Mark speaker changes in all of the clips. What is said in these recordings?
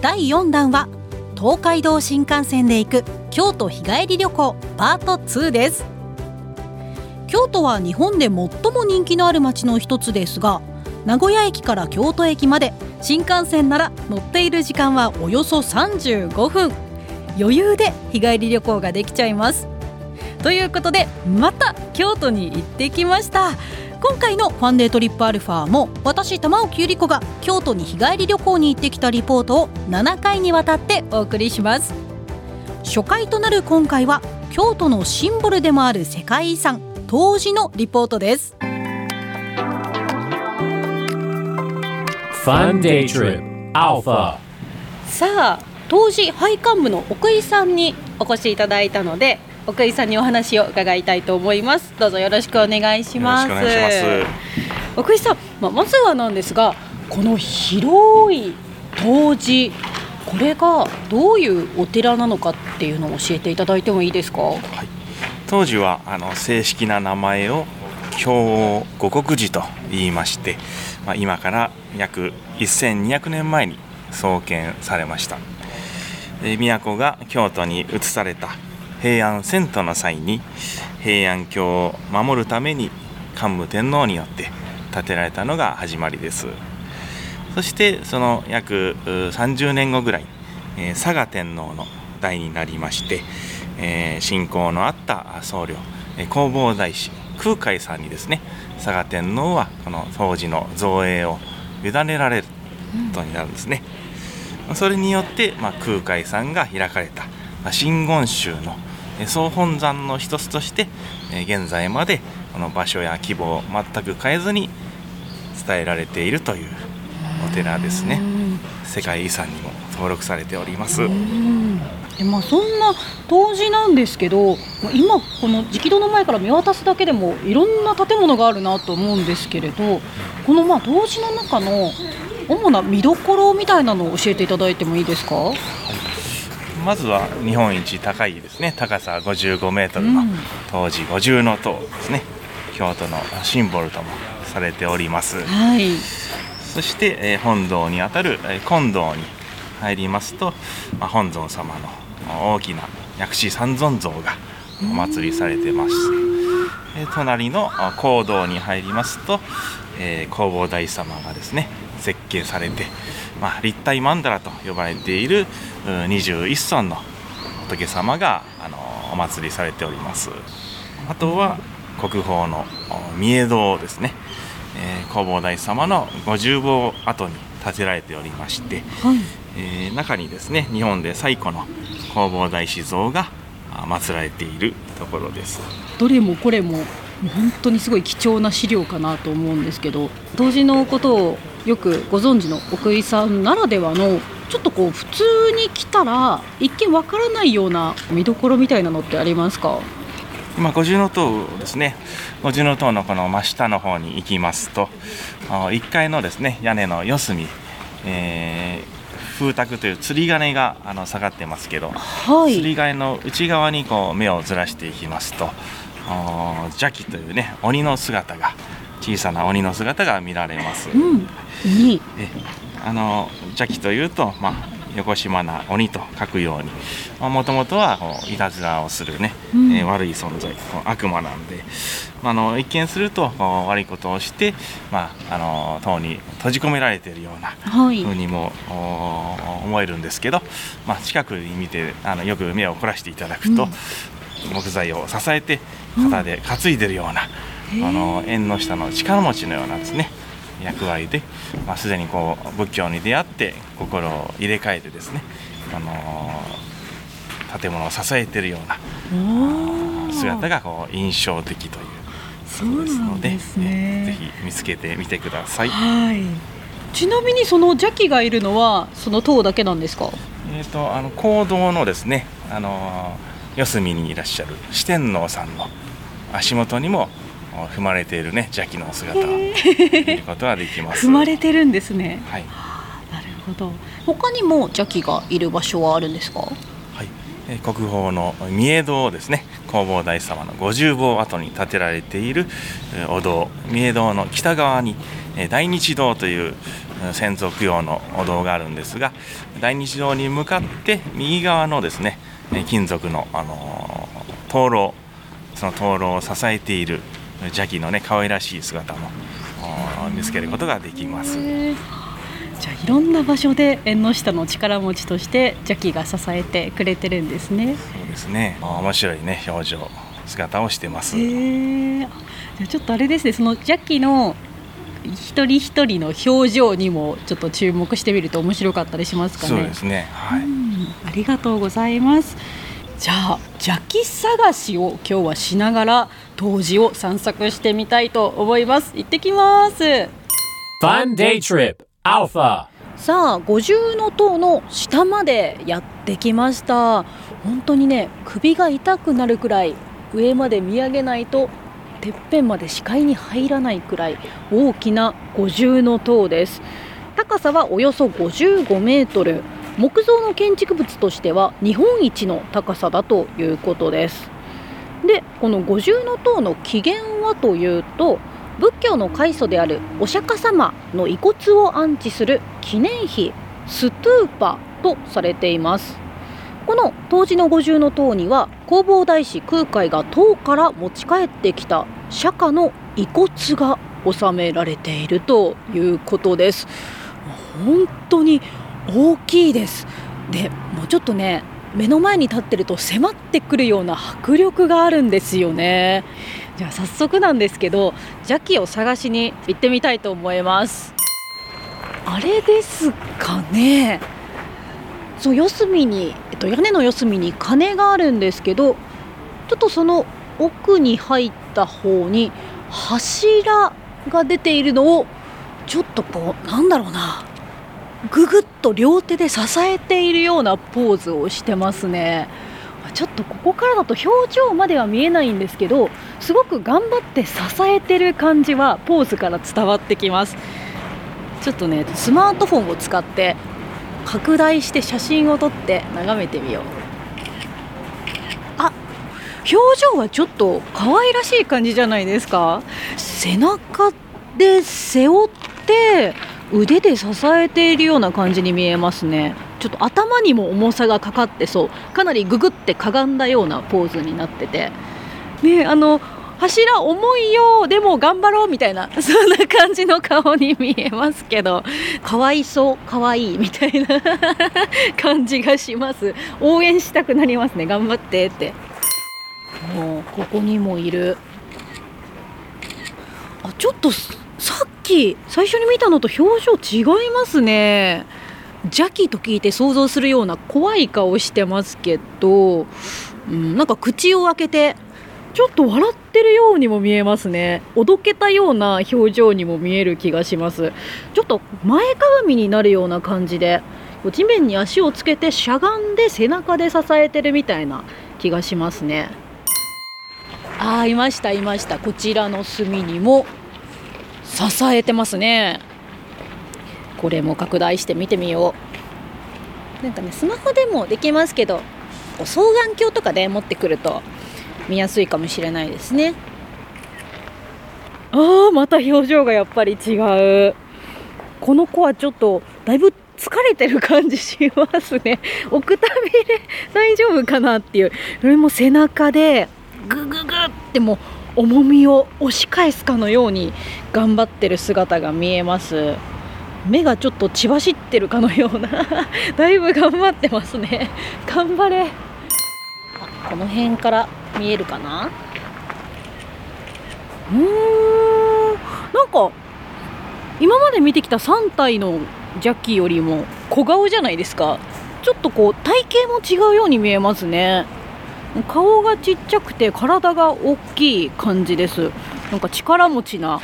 Speaker 1: 第4弾は東海道新幹線で行く京都日帰り旅行パート2です。京都は日本で最も人気のある街の一つですが名古屋駅から京都駅まで新幹線なら乗っている時間はおよそ35分。余裕で日帰り旅行ができちゃいます。ということでまた京都に行ってきました。今回のファンデートリップアルファも私玉置ゆり子が京都に日帰り旅行に行ってきたリポートを7回にわたってお送りします。初回となる今回は京都のシンボルでもある世界遺産東寺のリポートです。
Speaker 2: Fun Day Trip Alpha
Speaker 1: さあ当時配管部の奥井さんにお越しいただいたので奥井さんにお話を伺いたいと思います。どうぞよろしくお願いします。奥井さん、まあ、まずはなんですがこの広い当時これがどういうお寺なのかっていうのを教えていただいてもいいですか？
Speaker 3: 当時はあの正式な名前を京五国寺と言いまして、まあ、今から約1200年前に創建されました。都が京都に移された平安遷都の際に平安京を守るために桓武天皇によって建てられたのが始まりです。そしてその約30年後ぐらい、え佐賀天皇の代になりまして、え信仰のあった僧侶弘法大師空海さんにですね佐賀天皇はこの当時の造営を委ねられることになるんですね、それによって、まあ、空海さんが開かれた、真言宗の総本山の一つとして、えー現在までこの場所や規模を全く変えずに伝えられているというお寺ですね。世界遺産にも登録されております。
Speaker 1: でまあ、そんな当時なんですけどまあ今この直堂の前から見渡すだけでもいろんな建物があるなと思うんですけれどこのまあ当時の中の主な見どころみたいなのを教えていただいてもいいですか？
Speaker 3: まずは日本一高いですね。高さ55メートルの
Speaker 1: うん。
Speaker 3: 当時五重塔ですね。京都のシンボルともされております。
Speaker 1: はい。
Speaker 3: そして、えー本堂にあたる、えー金堂に入りますと、まあ、本尊様の大きな薬師三尊像がお祭りされてます、えー隣のあ講堂に入りますと、えー弘法大師様がですね設計されて、まあ、立体曼荼羅と呼ばれているう21尊の仏様が、あのお祭りされております。あとは国宝のお御江堂ですね、えー、弘法大師様の五重坊跡に建てられておりまして、
Speaker 1: はい。
Speaker 3: えー中にですね日本で最古の弘法大師像があ祀られているところです。
Speaker 1: どれもこれも本当にすごい貴重な資料かなと思うんですけど当時のことをよくご存知の奥井さんならではのちょっとこう普通に来たら一見わからないような見どころみたいなのってありますか？
Speaker 3: 今五重塔ですね。五重塔のこの真下の方に行きますとあ1階のですね屋根の四隅、えー風卓という釣り鐘があの下がってますけど、
Speaker 1: はい。
Speaker 3: 釣り鐘の内側にこう目をずらしていきますと邪気というね鬼の姿が小さな鬼の姿が見られます。
Speaker 1: うん。
Speaker 3: あの邪気というと、まあ、横島な鬼と書くように。もともとはいたずらをするね、
Speaker 1: うん。
Speaker 3: えー悪い存在悪魔なんで、まあ、あの一見すると悪いことをして、まあ、あの塔に閉じ込められているような
Speaker 1: はい。
Speaker 3: ふうにもお思えるんですけど、まあ、近くに見てあのよく目を凝らしていただくと、
Speaker 1: うん。
Speaker 3: 木材を支えて肩で担いでるような、
Speaker 1: へー
Speaker 3: あの縁の下の力持ちのようなですね役割で、まあ、すでにこう仏教に出会って心を入れ替えてですね、あの建物を支えているような姿がこう印象的という
Speaker 1: そう
Speaker 3: ですので
Speaker 1: ですね。
Speaker 3: えぜひ見つけてみてください。
Speaker 1: はい。ちなみにその邪気がいるのはその塔だけなんですか？
Speaker 3: えーと、あの行動のですね、あの四隅にいらっしゃる四天王さんの足元にも踏まれているね邪気の姿を見ることができます。
Speaker 1: 踏まれてるんですね。
Speaker 3: はい。
Speaker 1: なるほど。他にも邪気がいる場所はあるんですか？
Speaker 3: はい、えー国宝の三重堂ですね。弘法大様の五重坊跡に建てられているえーお堂。三重堂の北側にえー大日堂といううん先祖供養のお堂があるんですが大日堂に向かって右側のですねえー金属の、あのー灯籠その灯籠を支えている邪気のね可愛らしい姿も見つけることができます。
Speaker 1: じゃあいろんな場所で縁の下の力持ちとして邪気が支えてくれてるんですね
Speaker 3: そうですね面白いね表情姿をしてます。
Speaker 1: へえじゃあちょっとあれですねその邪気の一人一人の表情にもちょっと注目してみると面白かったりしますかね
Speaker 3: そうですね。はい。
Speaker 1: うんありがとうございますじゃあ邪気探しを今日はしながら当時を散策してみたいと思います。行ってきます。
Speaker 2: Fun Day Trip Alpha.
Speaker 1: さあ五重塔の下までやってきました。本当にね首が痛くなるくらい上まで見上げないとてっぺんまで視界に入らないくらい大きな五重塔です。高さはおよそ55メートル。木造の建築物としては日本一の高さだということですでこの五重塔の起源はというと仏教の開祖であるお釈迦様の遺骨を安置する記念碑ストゥーパとされています。この当時の五重塔には弘法大師空海が唐から持ち帰ってきた釈迦の遺骨が収められているということです。本当に大きいです。でもうちょっとね目の前に立ってると迫ってくるような迫力があるんですよね。じゃあ早速なんですけど邪気を探しに行ってみたいと思います。あれですかね。そう四隅に、えっと、屋根の四隅に鐘があるんですけどちょっとその奥に入った方に柱が出ているのをちょっとこうなんだろうな。ぐぐっと両手で支えているようなポーズをしてますね。ちょっとここからだと表情までは見えないんですけどすごく頑張って支えてる感じはポーズから伝わってきます。ちょっとねスマートフォンを使って拡大して写真を撮って眺めてみよう。あ表情はちょっと可愛らしい感じじゃないですか。背中で背負って腕で支えているような感じに見えますね。ちょっと頭にも重さがかかってそう。かなりググってかがんだようなポーズになってて。ねあの柱重いよでも頑張ろうみたいな そんな感じの顔に見えますけど。かわいそうかわいいみたいな 感じがします。応援したくなりますね。頑張ってって。もうここにもいる。あちょっとさっき最初に見たのと表情違いますね。邪気と聞いて想像するような怖い顔してますけど、うん、なんか口を開けてちょっと笑ってるようにも見えますね。おどけたような表情にも見える気がします。ちょっと前かがみになるような感じで地面に足をつけてしゃがんで背中で支えてるみたいな気がしますね。あーいましたいました。こちらの隅にも支えてますね。これも拡大して見てみよう。なんかねスマホでもできますけど双眼鏡とかで持ってくると見やすいかもしれないですね。あーまた表情がやっぱり違う。この子はちょっとだいぶ疲れてる感じしますね。奥くたびれ大丈夫かなっていう。それも背中でグググってもう重みを押し返すかのように頑張ってる姿が見えます。目がちょっと血走ってるかのような。だいぶ頑張ってますね。頑張れ。あこの辺から見えるかな？うーん。なんか今まで見てきた3体のジャッキーよりも小顔じゃないですか。ちょっとこう体型も違うように見えますね。顔がちっちゃくて体が大きい感じです。なんか力持ちな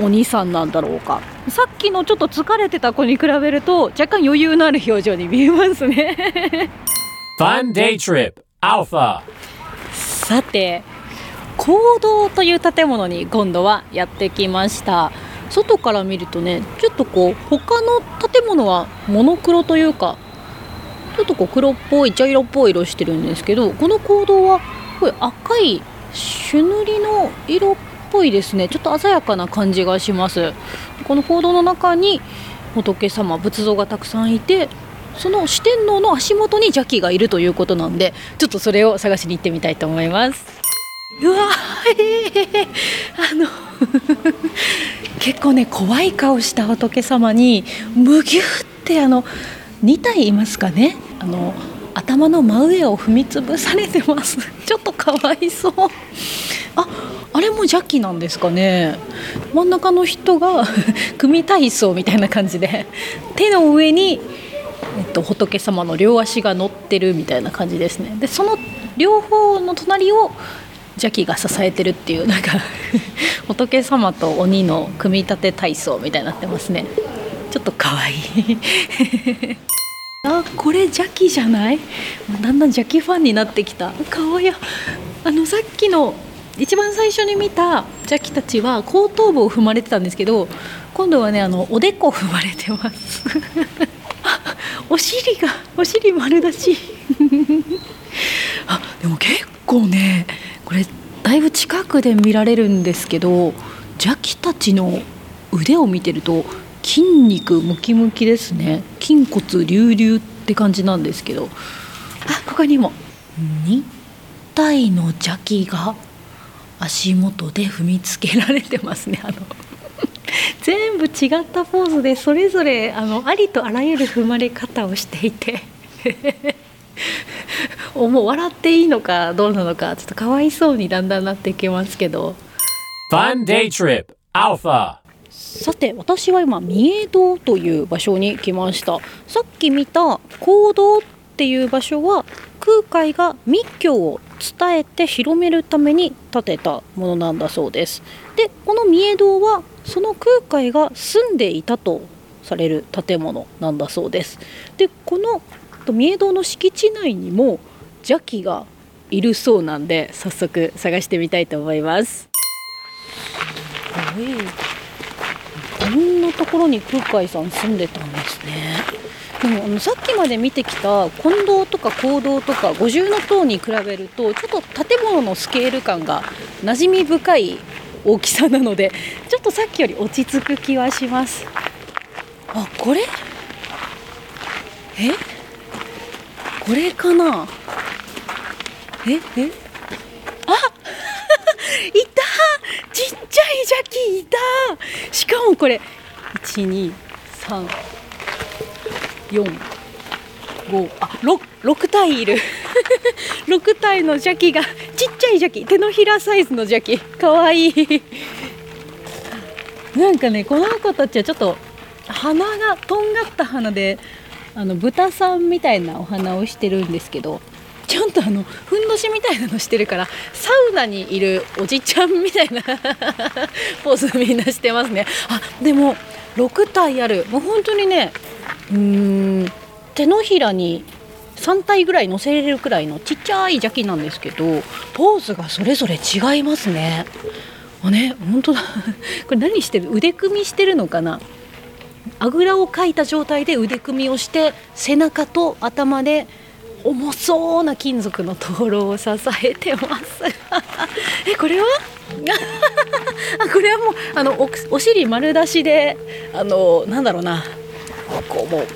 Speaker 1: お兄さんなんだろうか。さっきのちょっと疲れてた子に比べると若干余裕のある表情に見えますね。
Speaker 2: Fun Day Trip Alpha.
Speaker 1: さて講堂という建物に今度はやってきました。外から見るとねちょっとこう他の建物はモノクロというかちょっとこう黒っぽい茶色っぽい色してるんですけどこの講堂はこれ赤い朱塗りの色っぽいですね。ちょっと鮮やかな感じがします。この講堂の中に仏様仏像がたくさんいてその四天王の足元に邪気がいるということなんでちょっとそれを探しに行ってみたいと思います。うわーあの 結構ね怖い顔した仏様にむぎゅってあの2体いますかね。あの頭の真上を踏みつぶされてます。ちょっとかわいそう。ああれも邪気なんですかね。真ん中の人が 組体操みたいな感じで手の上にえっと、仏様の両足が乗ってるみたいな感じですね。でその両方の隣を邪気が支えてるっていうなんか 仏様と鬼の組み立て体操みたいになってますね。ちょっとかわいい。あこれ邪気じゃない？だんだん邪気ファンになってきた。かわいい。あのさっきの一番最初に見た邪気たちは後頭部を踏まれてたんですけど今度はねあのおでこ踏まれてます。お尻がお尻丸出し。あでも結構ねこれだいぶ近くで見られるんですけど邪気たちの腕を見てると筋肉ムキムキですね。筋骨隆々って感じなんですけど。あここにも。2体の邪気が足元で踏みつけられてますね。あの 全部違ったポーズでそれぞれあのありとあらゆる踏まれ方をしていて。もう笑っていいのかどうなのかちょっとかわいそうにだんだんなってきますけど。
Speaker 2: Fun Day Trip Alpha
Speaker 1: さて私は今三重堂という場所に来ました。さっき見た講堂っていう場所は空海が密教を伝えて広めるために建てたものなんだそうです。でこの三重堂はその空海が住んでいたとされる建物なんだそうです。でこの三重堂の敷地内にも邪気がいるそうなんで早速探してみたいと思います。こんなところに空海さん住んでたんですね。でもあのさっきまで見てきた近堂とか講堂とか五重塔に比べるとちょっと建物のスケール感が馴染み深い大きさなのでちょっとさっきより落ち着く気はします。あこれ？え？これかな？え？えあいたちっちゃい邪気いたしかもこれ123 4 5あ 6, 6体いる6体の邪気がちっちゃい邪気手のひらサイズの邪気かわいい。なんかねこの子たちはちょっと鼻がとんがった鼻であの豚さんみたいなお花をしてるんですけど。とあのふんどしみたいなのしてるからサウナにいるおじちゃんみたいな ポーズみんなしてますね。あでも6体ある。もう本当にねうん手のひらに3体ぐらい乗せれるくらいのちっちゃい邪気なんですけどポーズがそれぞれ違いますね。あね本当だ。これ何してる？腕組みしてるのかな？あぐらをかいた状態で腕組みをして背中と頭で重そうな金属の灯籠を支えてます。えこれは？あこれはもうあのおお尻丸出しであのなんだろうな。こうもう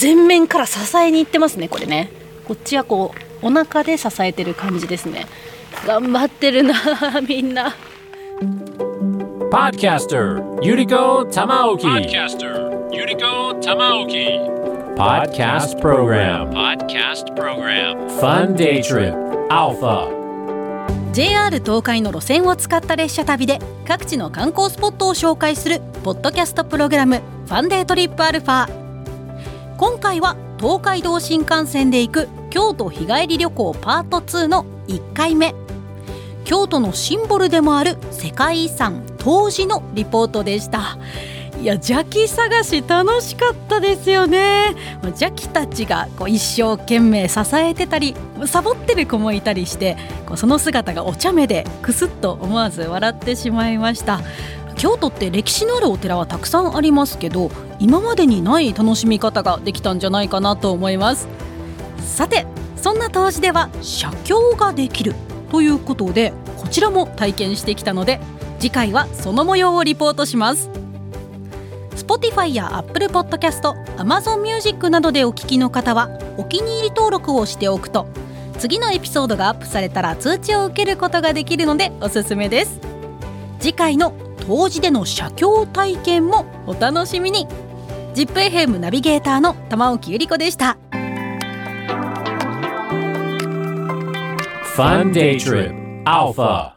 Speaker 1: 前面から支えに行ってますねこれね。こっちはこうお腹で支えてる感じですね。頑張ってるな みんな。
Speaker 2: Podcaster Yuriko Tamaoki Podcaster Yuriko Tamaoki Podcast Program. Podcast Program. Fun Day Trip. Alpha.
Speaker 1: JR 東海の路線を使った列車旅で各地の観光スポットを紹介するポッドキャストプログラム「ファンデートリップアルファ」今回は東海道新幹線で行く京都日帰り旅行パート2の1回目。京都のシンボルでもある世界遺産当時のリポートでしたいや邪気探し楽しかったですよね。邪気たちがこう一生懸命支えてたりサボってる子もいたりしてこうその姿がお茶目でクスッと思わず笑ってしまいました。京都って歴史のあるお寺はたくさんありますけど今までにない楽しみ方ができたんじゃないかなと思います。さてそんな当時では写経ができるということでこちらも体験してきたので次回はその模様をリポートします。Spotify や Apple Podcast、Amazon Music などでお聞きの方はお気に入り登録をしておくと次のエピソードがアップされたら通知を受けることができるのでおすすめです。次回の当時での写経体験もお楽しみに。ZIPFM ナビゲーターの玉置ゆり子でした。
Speaker 2: Fun Day Trip Alpha